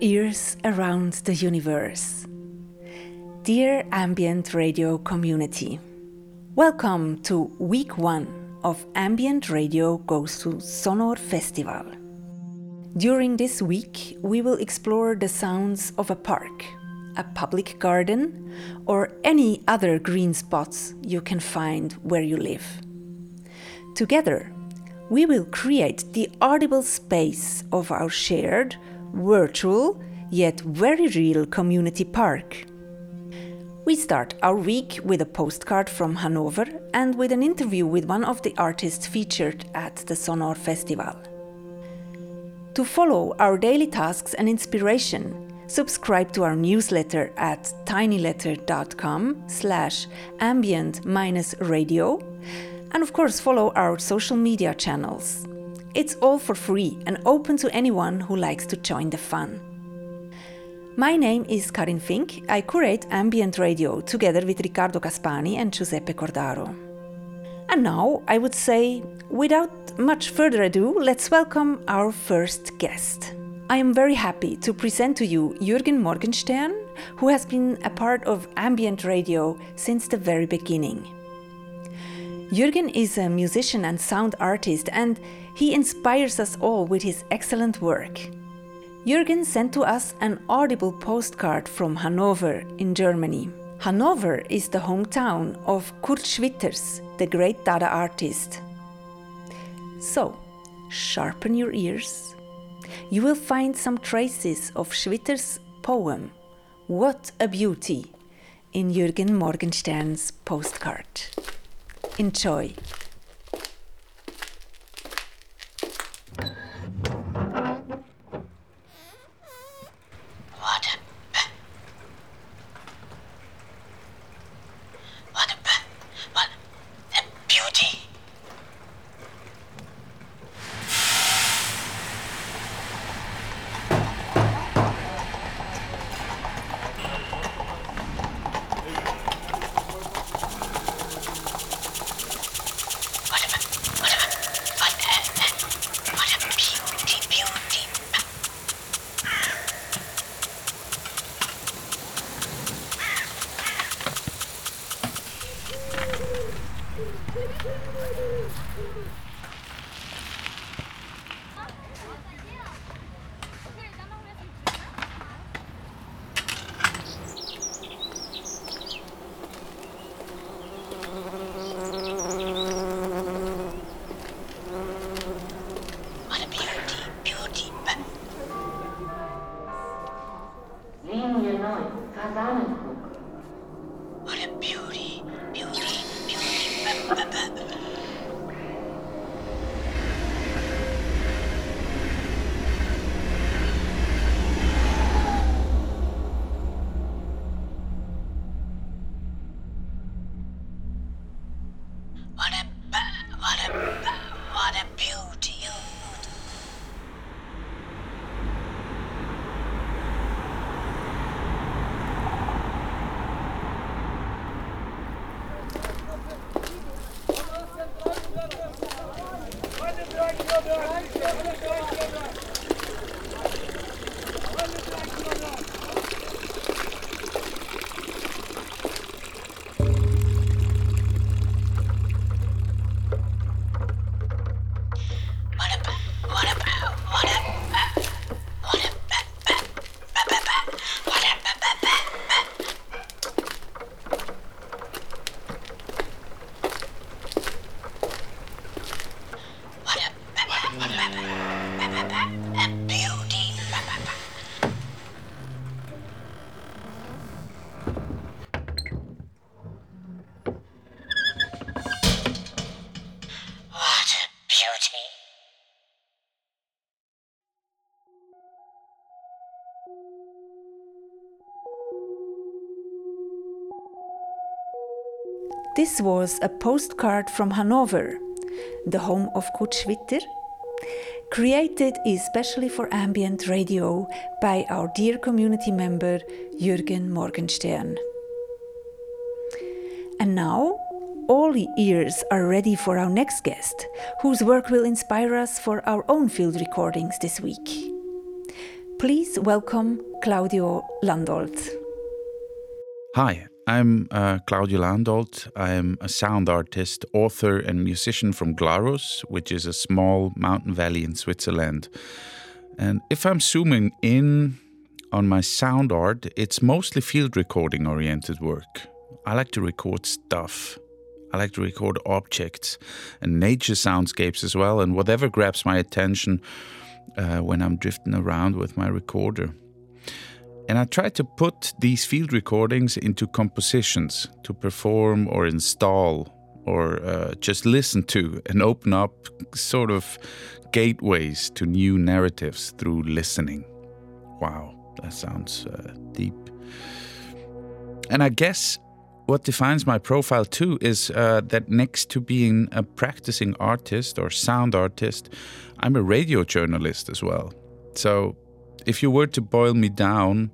ears around the universe. Dear Ambient Radio community, welcome to week one of Ambient Radio Goes to Sonohr Festival. During this week, we will explore the sounds of a park, a public garden, or any other green spots you can find where you live. Together, we will create the audible space of our shared, virtual, yet very real community park. We start our week with a postcard from Hanover and with an interview with one of the artists featured at the Sonohr Festival. To follow our daily tasks and inspiration, subscribe to our newsletter at tinyletter.com slash ambient-radio and of course follow our social media channels. It's all for free and open to anyone who likes to join the fun. My name is Karin Fink. I curate ambient radio together with Riccardo Caspani and Giuseppe Cordaro. And now I would say, without much further ado, let's welcome our first guest. I am very happy to present to you Jürgen Morgenstern, who has been a part of ambient radio since the very beginning. Jürgen is a musician and sound artist, and he inspires us all with his excellent work. Jürgen sent to us an audible postcard from Hanover in Germany. Hanover is the hometown of Kurt Schwitters, the great Dada artist. So, sharpen your ears. You will find some traces of Schwitters' poem, What a Beauty, in Jürgen Morgenstern's postcard. Enjoy. This was a postcard from Hanover, the home of Kurt Schwitter, created especially for ambient radio by our dear community member Jürgen Morgenstern. And now, all ears are ready for our next guest, whose work will inspire us for our own field recordings this week. Please welcome Claudio Landolt. Hi, I'm uh, Claudio Landolt. I'm a sound artist, author, and musician from Glarus, which is a small mountain valley in Switzerland. And if I'm zooming in on my sound art, it's mostly field recording oriented work. I like to record stuff. I like to record objects and nature soundscapes as well, and whatever grabs my attention uh, when I'm drifting around with my recorder. And I try to put these field recordings into compositions to perform or install or uh, just listen to and open up sort of gateways to new narratives through listening. Wow, that sounds uh, deep. And I guess what defines my profile too is uh, that next to being a practicing artist or sound artist, I'm a radio journalist as well. So if you were to boil me down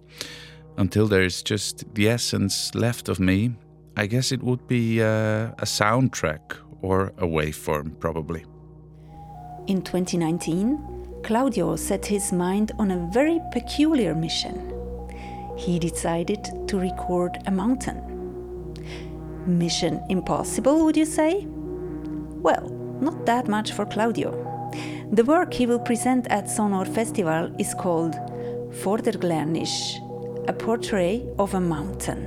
until there's just the essence left of me, I guess it would be uh, a soundtrack or a waveform, probably. In 2019, Claudio set his mind on a very peculiar mission. He decided to record a mountain. Mission impossible, would you say? Well, not that much for Claudio. The work he will present at Sonohr Festival is called Vorderglärnisch, a portrait of a mountain.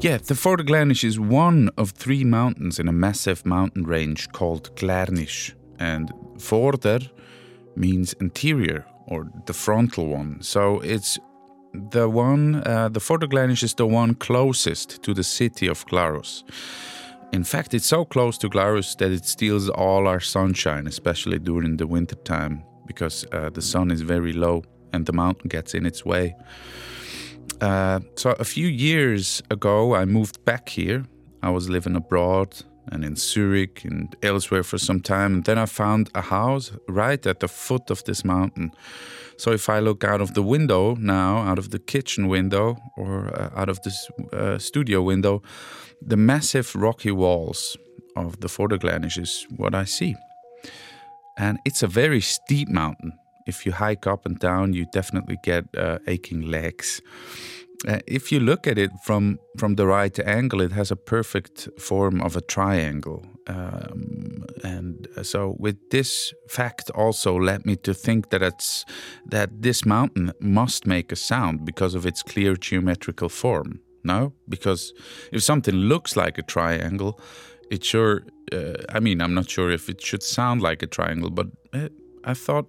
Yeah, the Vorderglärnisch is one of three mountains in a massive mountain range called Glärnisch. And Vorder means interior or the frontal one. So it's the one, uh, the Vorderglärnisch is the one closest to the city of Glarus. In fact, it's so close to Glarus that it steals all our sunshine, especially during the winter time, because uh, the sun is very low and the mountain gets in its way. Uh, so a few years ago, I moved back here. I was living abroad and in Zurich and elsewhere for some time. And then I found a house right at the foot of this mountain. So if I look out of the window now, out of the kitchen window or uh, out of this uh, studio window, the massive rocky walls of the Vorderglärnisch is what I see. And it's a very steep mountain. If you hike up and down, you definitely get uh, aching legs. Uh, if you look at it from from the right angle, it has a perfect form of a triangle, um, and so with this fact also led me to think that it's that this mountain must make a sound because of its clear geometrical form. No, because if something looks like a triangle, it sure. Uh, I mean, I'm not sure if it should sound like a triangle, but uh, I thought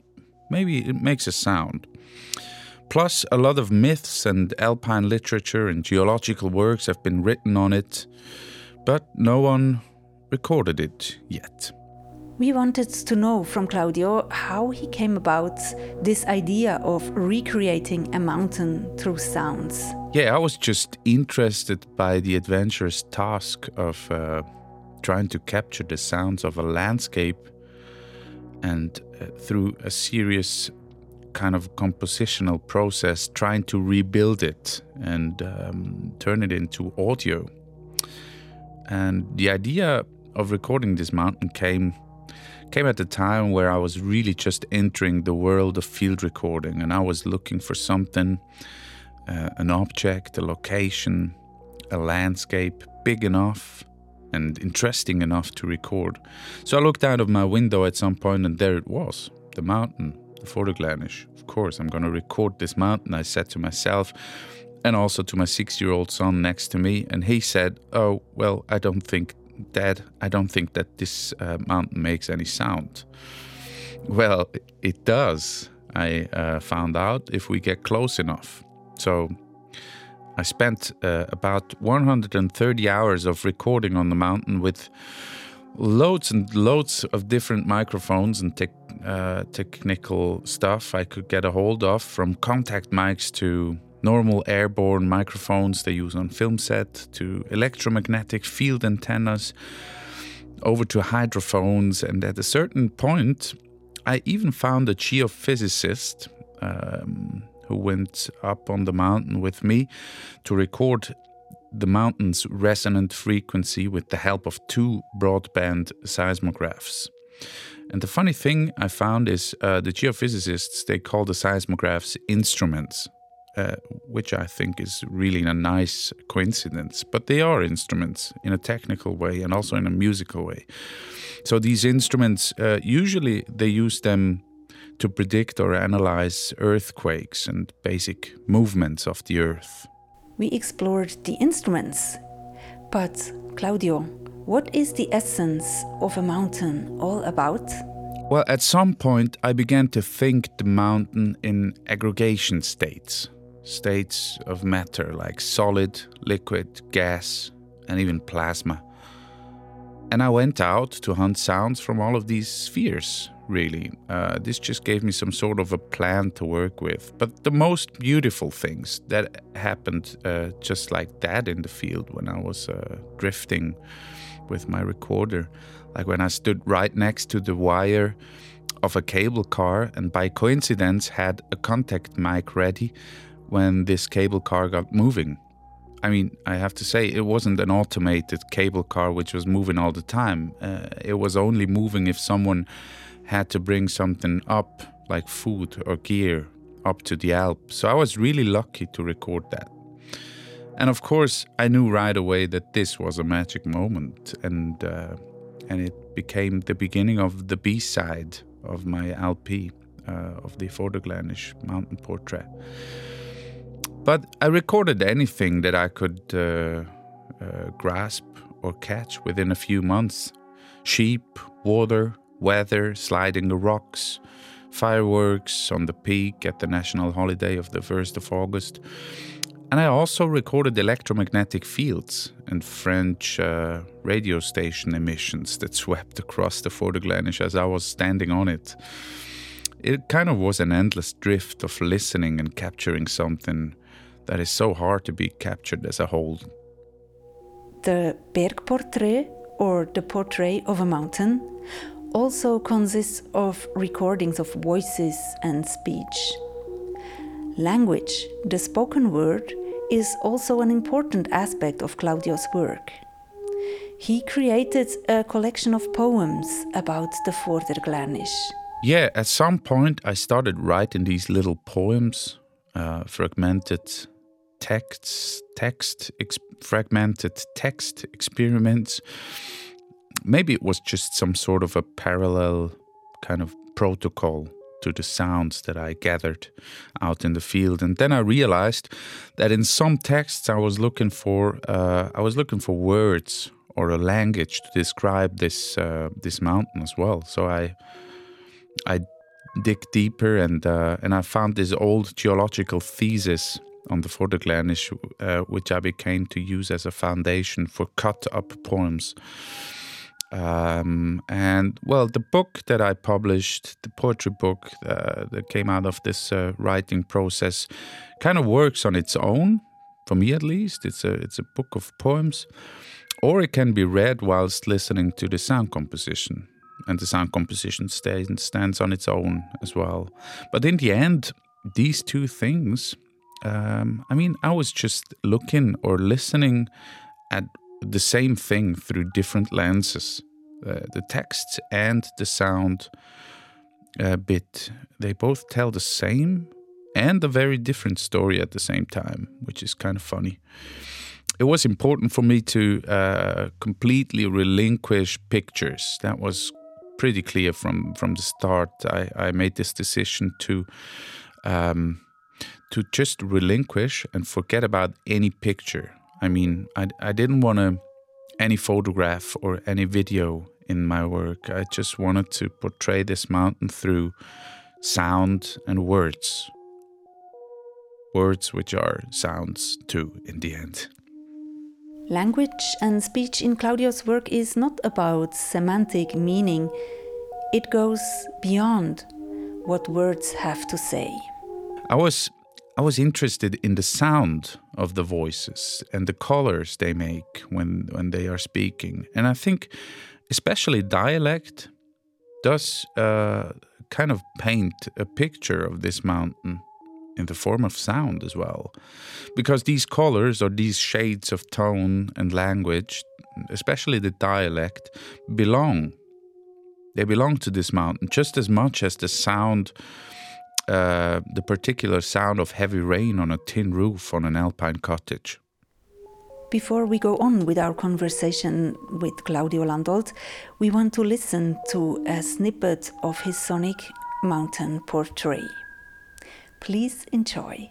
maybe it makes a sound. Plus, a lot of myths and alpine literature and geological works have been written on it, but no one recorded it yet. We wanted to know from Claudio how he came about this idea of recreating a mountain through sounds. Yeah, I was just interested by the adventurous task of uh, trying to capture the sounds of a landscape and uh, through a serious kind of compositional process, trying to rebuild it and um, turn it into audio. And the idea of recording this mountain came came at a time where I was really just entering the world of field recording, and I was looking for something, uh, an object, a location, a landscape big enough and interesting enough to record. So I looked out of my window at some point, and there it was, the mountain the Vorderglärnisch. Of course, I'm going to record this mountain, I said to myself, and also to my six year old son next to me. And he said, Oh, well, I don't think, Dad, I don't think that this uh, mountain makes any sound. Well, it does, I uh, found out, if we get close enough. So I spent uh, about 130 hours of recording on the mountain with loads and loads of different microphones and te- uh, technical stuff I could get a hold of, from contact mics to normal airborne microphones they use on film set to electromagnetic field antennas over to hydrophones. And at a certain point, I even found a geophysicist um, who went up on the mountain with me to record the mountain's resonant frequency with the help of two broadband seismographs. And the funny thing I found is uh, the geophysicists they call the seismographs instruments, uh, which I think is really a nice coincidence. But they are instruments in a technical way and also in a musical way. So these instruments uh, usually they use them to predict or analyze earthquakes and basic movements of the earth. We explored the instruments. But, Claudio, what is the essence of a mountain all about? Well, at some point, I began to think the mountain in aggregation states states of matter like solid, liquid, gas, and even plasma. And I went out to hunt sounds from all of these spheres really. Uh, this just gave me some sort of a plan to work with. But the most beautiful things that happened uh, just like that in the field when I was uh, drifting with my recorder, like when I stood right next to the wire of a cable car and by coincidence had a contact mic ready when this cable car got moving. I mean, I have to say, it wasn't an automated cable car which was moving all the time. Uh, it was only moving if someone had to bring something up, like food or gear, up to the Alps. So I was really lucky to record that. And of course, I knew right away that this was a magic moment, and uh, and it became the beginning of the B side of my LP uh, of the Vorderglärnisch mountain portrait. But I recorded anything that I could uh, uh, grasp or catch within a few months sheep, water, weather, sliding the rocks, fireworks on the peak at the national holiday of the 1st of August. And I also recorded electromagnetic fields and French uh, radio station emissions that swept across the Vorderglärnisch as I was standing on it. It kind of was an endless drift of listening and capturing something that is so hard to be captured as a whole. The Bergportrait, or the portrait of a mountain, also consists of recordings of voices and speech. Language, the spoken word, is also an important aspect of Claudio's work. He created a collection of poems about the Vorderglärnisch. Yeah, at some point I started writing these little poems, uh, fragmented texts, text, ex- fragmented text experiments maybe it was just some sort of a parallel kind of protocol to the sounds that I gathered out in the field. And then I realized that in some texts I was looking for uh, I was looking for words or a language to describe this uh, this mountain as well. So I I dig deeper and uh, and I found this old geological thesis on the Vorderglärnisch, uh, which I became to use as a foundation for cut up poems. Um, and well, the book that I published, the poetry book uh, that came out of this uh, writing process, kind of works on its own, for me at least. It's a it's a book of poems, or it can be read whilst listening to the sound composition, and the sound composition stands stands on its own as well. But in the end, these two things, um, I mean, I was just looking or listening at the same thing through different lenses. Uh, the text and the sound uh, bit, they both tell the same and a very different story at the same time, which is kind of funny. It was important for me to uh, completely relinquish pictures. That was pretty clear from from the start. I, I made this decision to um, to just relinquish and forget about any picture. I mean, I, I didn't want any photograph or any video in my work. I just wanted to portray this mountain through sound and words. Words which are sounds too, in the end. Language and speech in Claudio's work is not about semantic meaning, it goes beyond what words have to say. I was I was interested in the sound of the voices and the colors they make when when they are speaking, and I think especially dialect does uh, kind of paint a picture of this mountain in the form of sound as well, because these colors or these shades of tone and language, especially the dialect, belong They belong to this mountain just as much as the sound, uh, the particular sound of heavy rain on a tin roof on an alpine cottage. Before we go on with our conversation with Claudio Landolt, we want to listen to a snippet of his sonic mountain portrait. Please enjoy.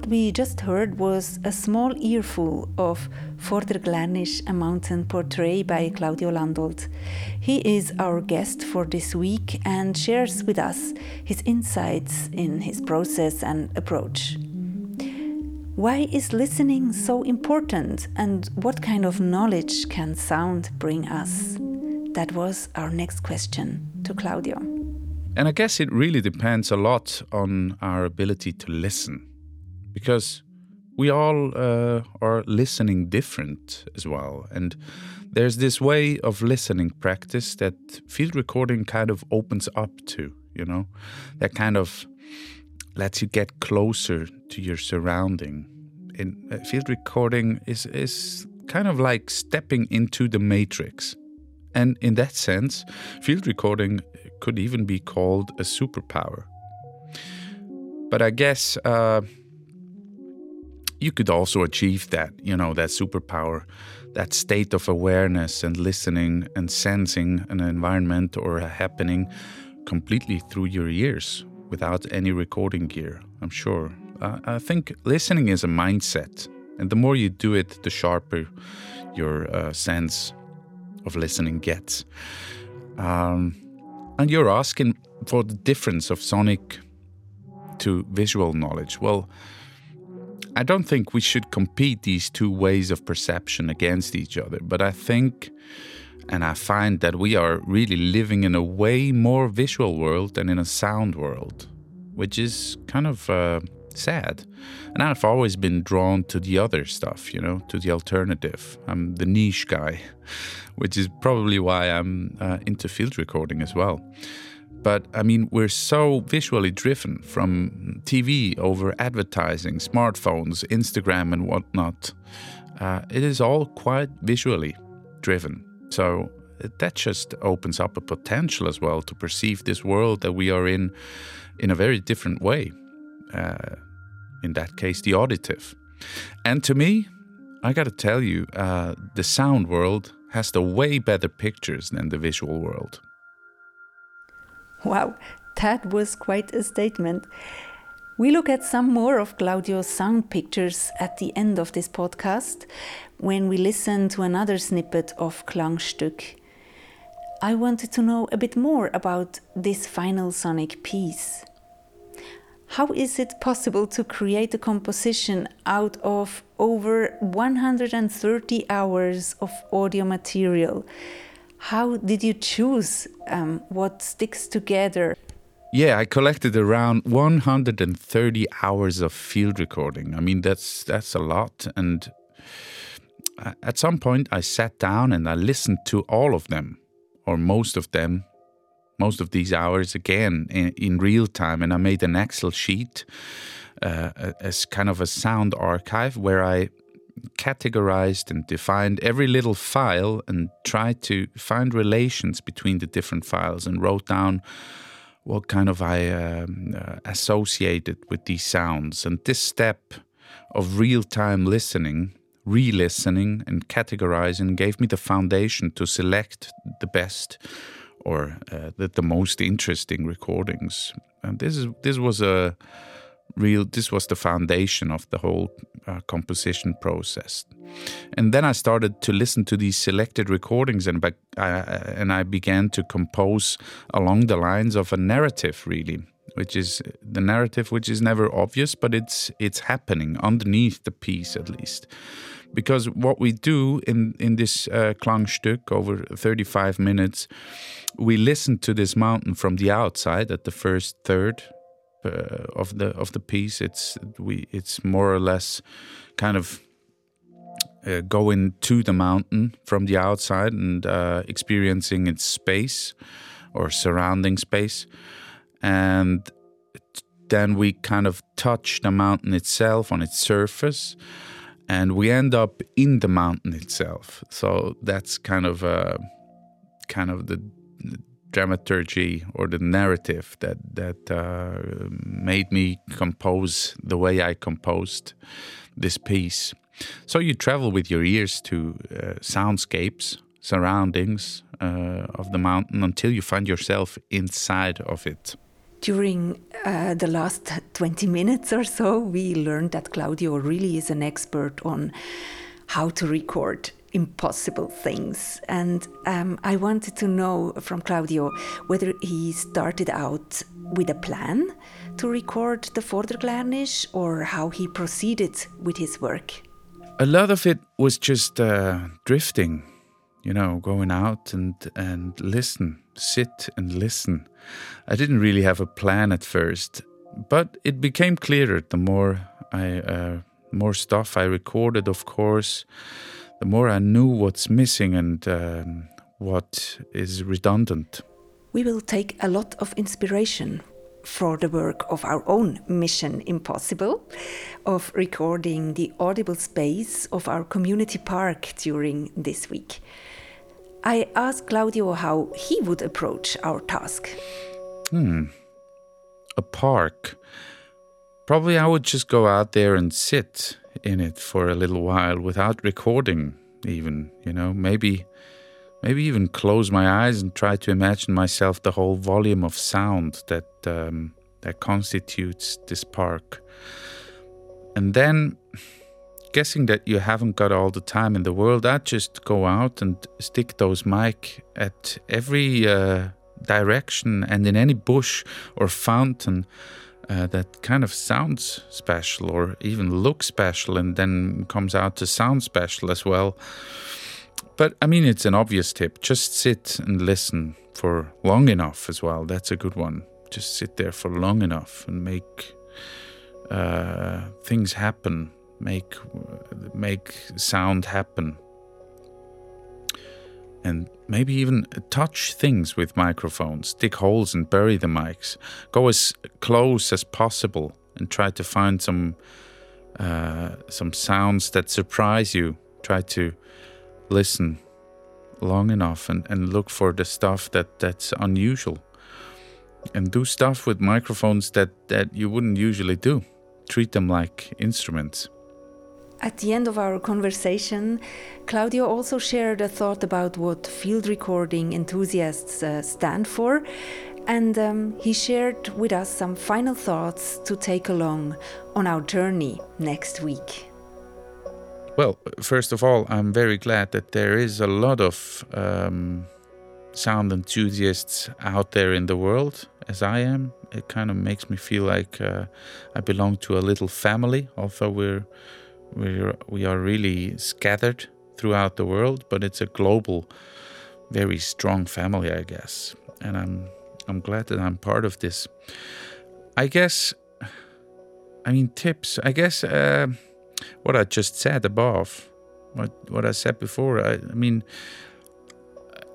What we just heard was a small earful of Vorderglärnisch, a mountain portrait by Claudio Landolt. He is our guest for this week and shares with us his insights in his process and approach. Why is listening so important and what kind of knowledge can sound bring us? That was our next question to Claudio. And I guess it really depends a lot on our ability to listen because we all uh, are listening different as well. And there's this way of listening practice that field recording kind of opens up to, you know, that kind of lets you get closer to your surrounding. In uh, field recording is is kind of like stepping into the matrix. And in that sense, field recording could even be called a superpower. But I guess uh, you could also achieve that, you know, that superpower, that state of awareness and listening and sensing an environment or a happening completely through your ears without any recording gear, I'm sure. Uh, I think listening is a mindset, and the more you do it, the sharper your uh, sense of listening gets. Um, and you're asking for the difference of sonic to visual knowledge. Well, I don't think we should compete these two ways of perception against each other, but I think and I find that we are really living in a way more visual world than in a sound world, which is kind of uh, sad. And I've always been drawn to the other stuff, you know, to the alternative. I'm the niche guy, which is probably why I'm uh, into field recording as well. But I mean, we're so visually driven from TV over advertising, smartphones, Instagram, and whatnot. Uh, it is all quite visually driven. So that just opens up a potential as well to perceive this world that we are in in a very different way. Uh, in that case, the auditive. And to me, I gotta tell you, uh, the sound world has the way better pictures than the visual world. Wow, that was quite a statement. We look at some more of Claudio's sound pictures at the end of this podcast when we listen to another snippet of Klangstück. I wanted to know a bit more about this final sonic piece. How is it possible to create a composition out of over 130 hours of audio material? How did you choose um, what sticks together? Yeah, I collected around 130 hours of field recording. I mean, that's that's a lot. And at some point, I sat down and I listened to all of them, or most of them, most of these hours again in, in real time. And I made an Excel sheet uh, as kind of a sound archive where I categorized and defined every little file and tried to find relations between the different files and wrote down what kind of I um, uh, associated with these sounds. And this step of real time listening, re listening, and categorizing gave me the foundation to select the best or uh, the, the most interesting recordings. And this is this was a real this was the foundation of the whole uh, composition process. And then i started to listen to these selected recordings and I, and i began to compose along the lines of a narrative really which is the narrative which is never obvious but it's it's happening underneath the piece at least. Because what we do in in this uh, Klangstück over 35 minutes we listen to this mountain from the outside at the first third uh, of the of the piece. It's we it's more or less kind of uh, going to the mountain from the outside and uh, experiencing its space or surrounding space, and then we kind of touch the mountain itself on its surface. And we end up in the mountain itself, so that's kind of uh, kind of the dramaturgy or the narrative that that uh, made me compose the way I composed this piece. So you travel with your ears to uh, soundscapes, surroundings uh, of the mountain until you find yourself inside of it. During uh, the last 20 minutes or so, we learned that Claudio really is an expert on how to record impossible things. And um, I wanted to know from Claudio whether he started out with a plan to record the Vorderglärnisch or how he proceeded with his work. A lot of it was just uh, drifting, you know, going out and, and listen, sit and listen. I didn't really have a plan at first, but it became clearer the more I uh, more stuff I recorded, of course the more I knew what's missing and um, what is redundant. We will take a lot of inspiration for the work of our own Mission Impossible, of recording the audible space of our community park during this week. I asked Claudio how he would approach our task. Hmm. A park. Probably I would just go out there and sit in it for a little while without recording even you know? Maybe maybe even close my eyes and try to imagine myself the whole volume of sound that um, that constitutes this park. And then guessing that you haven't got all the time in the world i'd just go out and stick those mic at every uh, direction and in any bush or fountain uh, that kind of sounds special or even looks special and then comes out to sound special as well. But I mean, it's an obvious tip. Just sit and listen for long enough as well. That's a good one. Just sit there for long enough and make uh, things happen, make make sound happen and maybe even touch things with microphones, dig holes and bury the mics. Go as close as possible and try to find some uh, some sounds that surprise you. Try to listen long enough and, and look for the stuff that, that's unusual. And do stuff with microphones that, that you wouldn't usually do. Treat them like instruments. At the end of our conversation, Claudio also shared a thought about what field recording enthusiasts uh, stand for, and um, he shared with us some final thoughts to take along on our journey next week. Well, first of all, I'm very glad that there is a lot of um, sound enthusiasts out there in the world, as I am. It kind of makes me feel like uh, I belong to a little family, although we're we're, we are really scattered throughout the world, but it's a global, very strong family, I guess. And I'm I'm glad that I'm part of this. I guess, I mean, tips. I guess uh, what I just said above, what what I said before. I, I mean,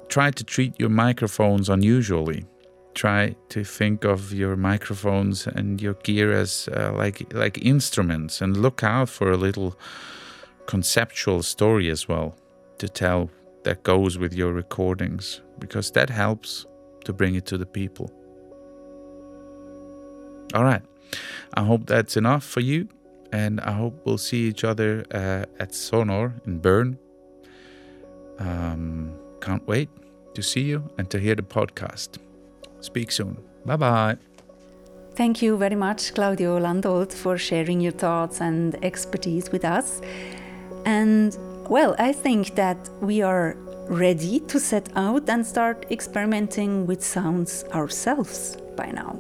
try to treat your microphones unusually try to think of your microphones and your gear as uh, like like instruments and look out for a little conceptual story as well to tell that goes with your recordings because that helps to bring it to the people. All right. I hope that's enough for you, and I hope we'll see each other uh, at Sonohr in Bern. Um, can't wait to see you and to hear the podcast. Speak soon. Bye bye. Thank you very much, Claudio Landolt, for sharing your thoughts and expertise with us. And well, I think that we are ready to set out and start experimenting with sounds ourselves by now.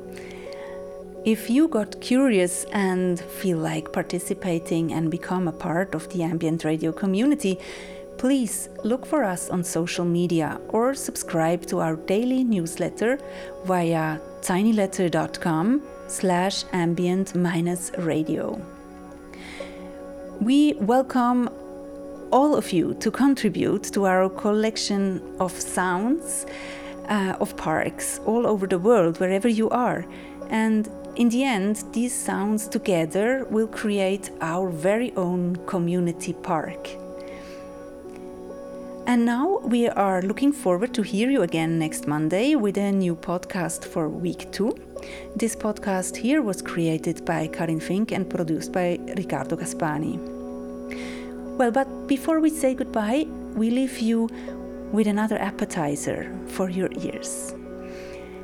If you got curious and feel like participating and become a part of the ambient radio community, please look for us on social media or subscribe to our daily newsletter via tinyletter.com slash ambient minus radio. We welcome all of you to contribute to our collection of sounds uh, of parks all over the world, wherever you are. And in the end, these sounds together will create our very own community park. And now we are looking forward to hear you again next Monday with a new podcast for week two. This podcast here was created by Karin Fink and produced by Riccardo Gaspani. Well, but before we say goodbye, we leave you with another appetizer for your ears.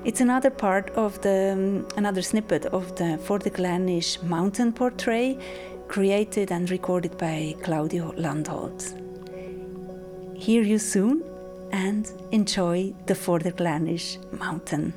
It's another part of the um, another snippet of the Vorderglärnisch mountain portrait created and recorded by Claudio Landolt. Hear you soon and enjoy the Glärnisch mountain.